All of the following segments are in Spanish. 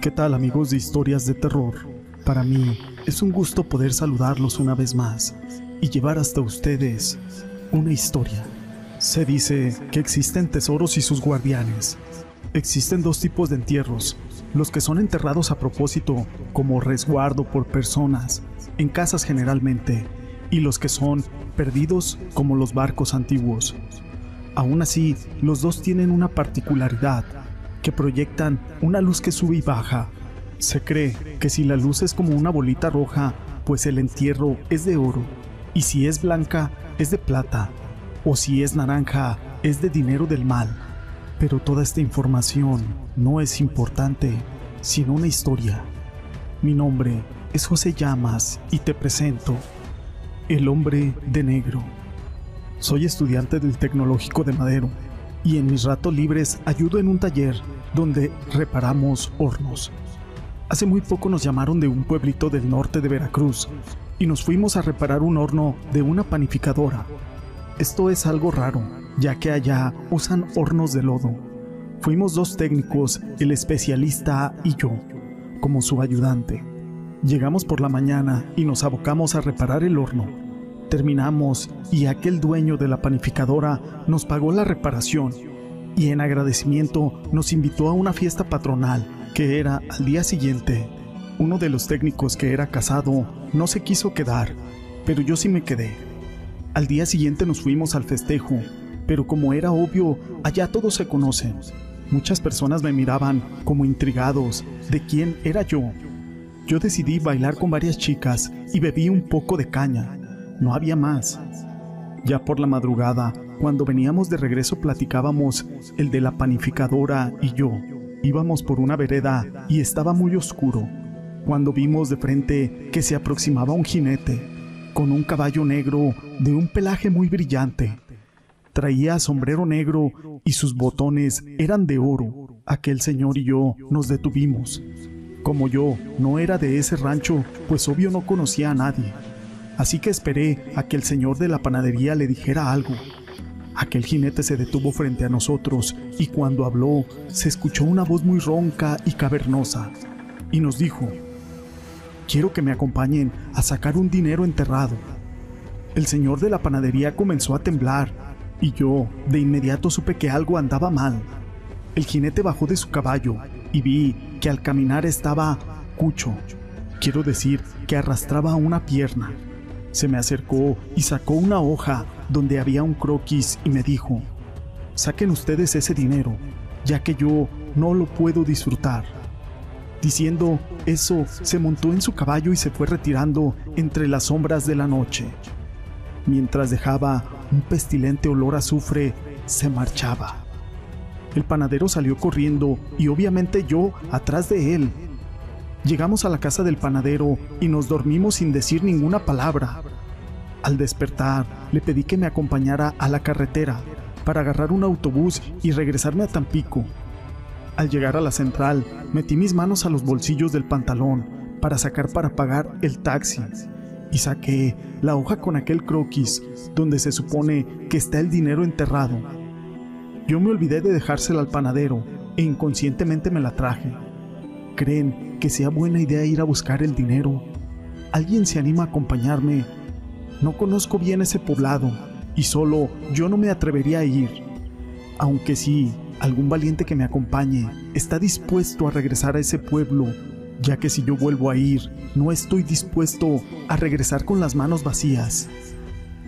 ¿Qué tal amigos de historias de terror? Para mí es un gusto poder saludarlos una vez más y llevar hasta ustedes una historia. Se dice que existen tesoros y sus guardianes. Existen dos tipos de entierros, los que son enterrados a propósito como resguardo por personas, en casas generalmente, y los que son perdidos como los barcos antiguos. Aún así, los dos tienen una particularidad, que proyectan una luz que sube y baja. Se cree que si la luz es como una bolita roja, pues el entierro es de oro, y si es blanca, es de plata, o si es naranja, es de dinero del mal. Pero toda esta información no es importante, sino una historia. Mi nombre es José Llamas y te presento El hombre de negro. Soy estudiante del Tecnológico de Madero y en mis ratos libres ayudo en un taller donde reparamos hornos. Hace muy poco nos llamaron de un pueblito del norte de Veracruz y nos fuimos a reparar un horno de una panificadora. Esto es algo raro, ya que allá usan hornos de lodo. Fuimos dos técnicos, el especialista y yo, como su ayudante. Llegamos por la mañana y nos abocamos a reparar el horno. Terminamos y aquel dueño de la panificadora nos pagó la reparación y en agradecimiento nos invitó a una fiesta patronal que era al día siguiente. Uno de los técnicos que era casado no se quiso quedar, pero yo sí me quedé. Al día siguiente nos fuimos al festejo, pero como era obvio, allá todos se conocen. Muchas personas me miraban como intrigados de quién era yo. Yo decidí bailar con varias chicas y bebí un poco de caña. No había más. Ya por la madrugada cuando veníamos de regreso platicábamos el de la panificadora y yo. Íbamos por una vereda y estaba muy oscuro, cuando vimos de frente que se aproximaba un jinete, con un caballo negro de un pelaje muy brillante. Traía sombrero negro y sus botones eran de oro. Aquel señor y yo nos detuvimos. Como yo no era de ese rancho, pues obvio no conocía a nadie. Así que esperé a que el señor de la panadería le dijera algo. Aquel jinete se detuvo frente a nosotros y cuando habló se escuchó una voz muy ronca y cavernosa y nos dijo, quiero que me acompañen a sacar un dinero enterrado. El señor de la panadería comenzó a temblar y yo de inmediato supe que algo andaba mal. El jinete bajó de su caballo y vi que al caminar estaba cucho, quiero decir que arrastraba una pierna. Se me acercó y sacó una hoja donde había un croquis y me dijo, saquen ustedes ese dinero, ya que yo no lo puedo disfrutar. Diciendo eso, se montó en su caballo y se fue retirando entre las sombras de la noche. Mientras dejaba un pestilente olor a azufre, se marchaba. El panadero salió corriendo y obviamente yo atrás de él. Llegamos a la casa del panadero y nos dormimos sin decir ninguna palabra. Al despertar, le pedí que me acompañara a la carretera para agarrar un autobús y regresarme a Tampico. Al llegar a la central, metí mis manos a los bolsillos del pantalón para sacar para pagar el taxi y saqué la hoja con aquel croquis donde se supone que está el dinero enterrado. Yo me olvidé de dejársela al panadero e inconscientemente me la traje. ¿Creen que sea buena idea ir a buscar el dinero? ¿Alguien se anima a acompañarme no conozco bien ese poblado y solo yo no me atrevería a ir. Aunque sí, algún valiente que me acompañe está dispuesto a regresar a ese pueblo, ya que si yo vuelvo a ir, no estoy dispuesto a regresar con las manos vacías.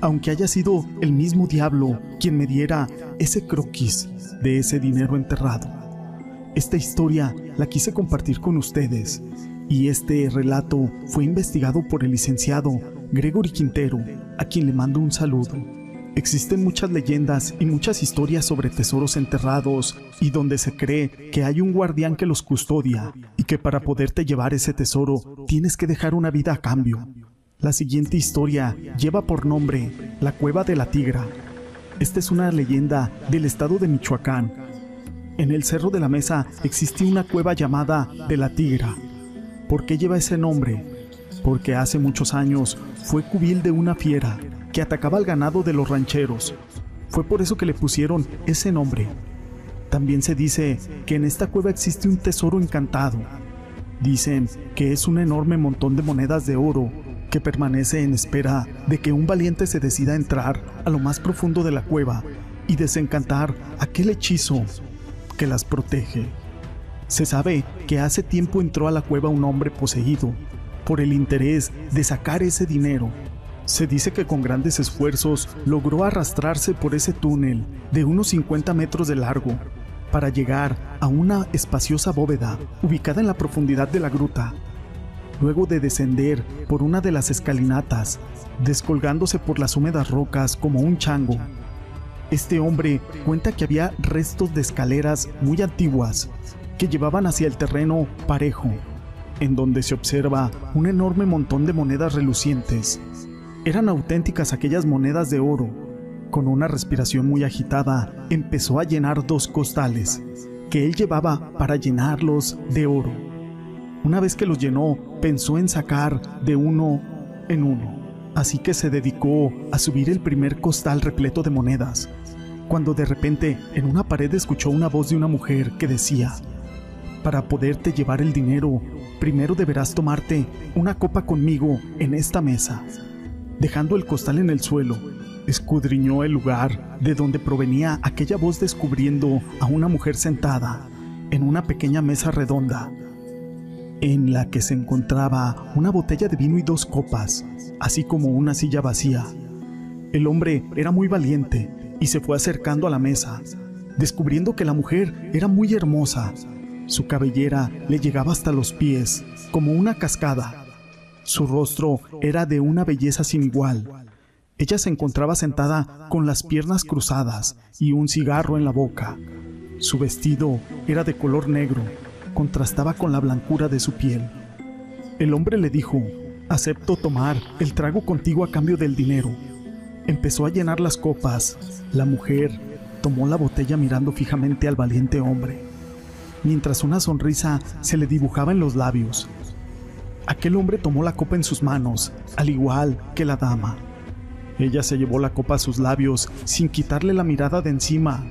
Aunque haya sido el mismo diablo quien me diera ese croquis de ese dinero enterrado. Esta historia la quise compartir con ustedes y este relato fue investigado por el licenciado Gregory Quintero, a quien le mando un saludo. Existen muchas leyendas y muchas historias sobre tesoros enterrados y donde se cree que hay un guardián que los custodia y que para poderte llevar ese tesoro tienes que dejar una vida a cambio. La siguiente historia lleva por nombre La Cueva de la Tigra. Esta es una leyenda del estado de Michoacán. En el Cerro de la Mesa existe una cueva llamada de la Tigra. ¿Por qué lleva ese nombre? porque hace muchos años fue cubil de una fiera que atacaba al ganado de los rancheros. Fue por eso que le pusieron ese nombre. También se dice que en esta cueva existe un tesoro encantado, Dicen que es un enorme montón de monedas de oro que permanece en espera de que un valiente se decida a entrar a lo más profundo de la cueva y desencantar aquel hechizo que las protege. Se sabe que hace tiempo entró a la cueva un hombre poseído por el interés de sacar ese dinero. Se dice que con grandes esfuerzos logró arrastrarse por ese túnel de unos 50 metros de largo para llegar a una espaciosa bóveda ubicada en la profundidad de la gruta. Luego de descender por una de las escalinatas, descolgándose por las húmedas rocas como un chango, este hombre cuenta que había restos de escaleras muy antiguas que llevaban hacia el terreno parejo, en donde se observa un enorme montón de monedas relucientes. Eran auténticas aquellas monedas de oro. Con una respiración muy agitada, empezó a llenar dos costales, que él llevaba para llenarlos de oro. Una vez que los llenó, pensó en sacar de uno en uno. Así que se dedicó a subir el primer costal repleto de monedas, cuando de repente en una pared escuchó una voz de una mujer que decía, para poderte llevar el dinero, primero deberás tomarte una copa conmigo en esta mesa. Dejando el costal en el suelo, escudriñó el lugar de donde provenía aquella voz descubriendo a una mujer sentada en una pequeña mesa redonda, en la que se encontraba una botella de vino y dos copas, así como una silla vacía. El hombre era muy valiente y se fue acercando a la mesa, descubriendo que la mujer era muy hermosa. Su cabellera le llegaba hasta los pies, como una cascada. Su rostro era de una belleza sin igual. Ella se encontraba sentada con las piernas cruzadas y un cigarro en la boca. Su vestido era de color negro, contrastaba con la blancura de su piel. El hombre le dijo, acepto tomar el trago contigo a cambio del dinero. Empezó a llenar las copas. La mujer tomó la botella mirando fijamente al valiente hombre, mientras una sonrisa se le dibujaba en los labios. Aquel hombre tomó la copa en sus manos, al igual que la dama. Ella se llevó la copa a sus labios sin quitarle la mirada de encima.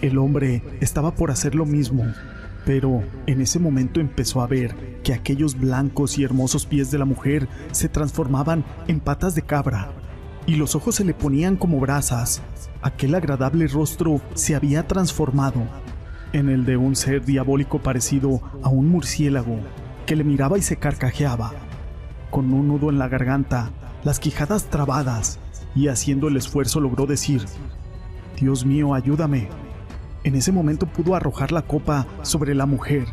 El hombre estaba por hacer lo mismo, pero en ese momento empezó a ver que aquellos blancos y hermosos pies de la mujer se transformaban en patas de cabra y los ojos se le ponían como brasas. Aquel agradable rostro se había transformado en el de un ser diabólico parecido a un murciélago que le miraba y se carcajeaba, con un nudo en la garganta, las quijadas trabadas, y haciendo el esfuerzo logró decir, Dios mío, ayúdame. En ese momento pudo arrojar la copa sobre la mujer,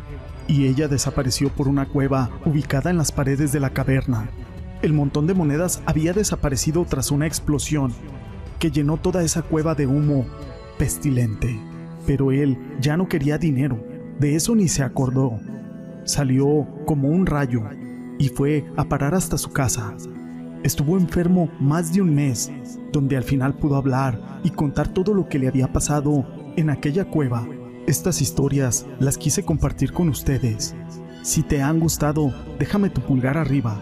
y ella desapareció por una cueva ubicada en las paredes de la caverna. El montón de monedas había desaparecido tras una explosión que llenó toda esa cueva de humo pestilente. Pero él ya no quería dinero, de eso ni se acordó. Salió como un rayo y fue a parar hasta su casa. Estuvo enfermo más de un mes, donde al final pudo hablar y contar todo lo que le había pasado en aquella cueva. Estas historias las quise compartir con ustedes. Si te han gustado, déjame tu pulgar arriba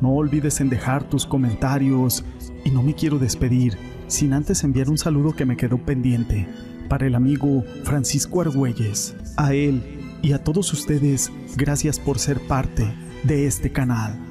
no olvides en dejar tus comentarios y no me quiero despedir sin antes enviar un saludo que me quedó pendiente para el amigo Francisco Argüelles. A él y a todos ustedes, gracias por ser parte de este canal.